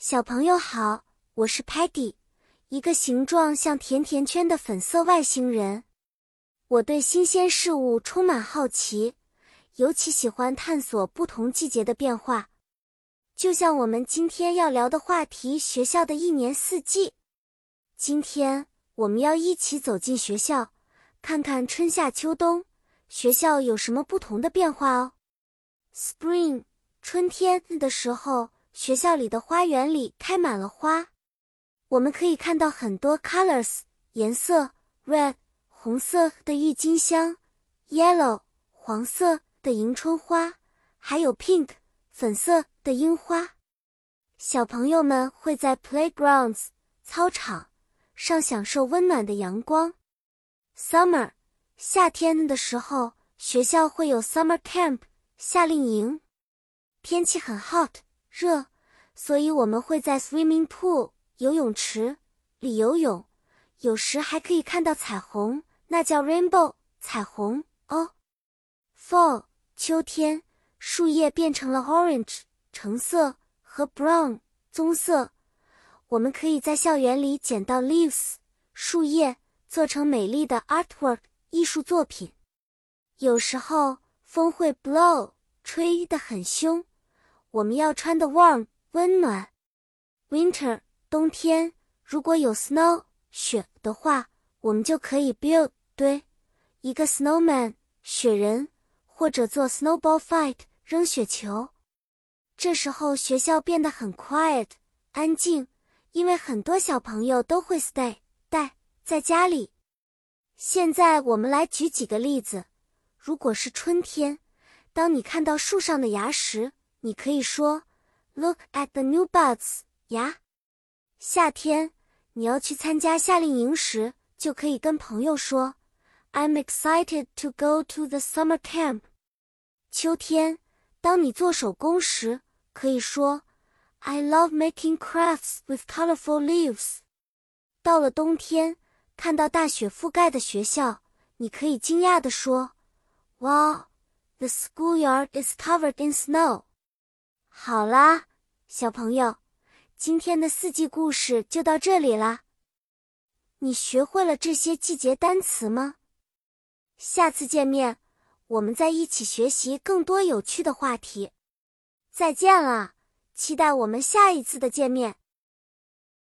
小朋友好，我是 Patty，一个形状像甜甜圈的粉色外星人。我对新鲜事物充满好奇，尤其喜欢探索不同季节的变化。就像我们今天要聊的话题——学校的一年四季。今天我们要一起走进学校，看看春夏秋冬学校有什么不同的变化哦。Spring，春天的时候。学校里的花园里开满了花，我们可以看到很多 colors 颜色，red 红色的郁金香，yellow 黄色的迎春花，还有 pink 粉色的樱花。小朋友们会在 playgrounds 操场上享受温暖的阳光。Summer 夏天的时候，学校会有 summer camp 夏令营，天气很 hot。热，所以我们会在 swimming pool 游泳池里游泳，有时还可以看到彩虹，那叫 rainbow 彩虹哦。Fall 秋天，树叶变成了 orange 橙色和 brown 棕色，我们可以在校园里捡到 leaves 树叶，做成美丽的 artwork 艺术作品。有时候风会 blow 吹得很凶。我们要穿的 warm 温暖，winter 冬天如果有 snow 雪的话，我们就可以 build 堆一个 snowman 雪人，或者做 snowball fight 扔雪球。这时候学校变得很 quiet 安静，因为很多小朋友都会 stay 待在家里。现在我们来举几个例子。如果是春天，当你看到树上的芽时，你可以说，Look at the new buds，呀。夏天，你要去参加夏令营时，就可以跟朋友说，I'm excited to go to the summer camp。秋天，当你做手工时，可以说，I love making crafts with colorful leaves。到了冬天，看到大雪覆盖的学校，你可以惊讶地说，Wow，the schoolyard is covered in snow。 好啦，小朋友，今天的四季故事就到这里啦。你学会了这些季节单词吗？下次见面，我们再一起学习更多有趣的话题。再见了，期待我们下一次的见面。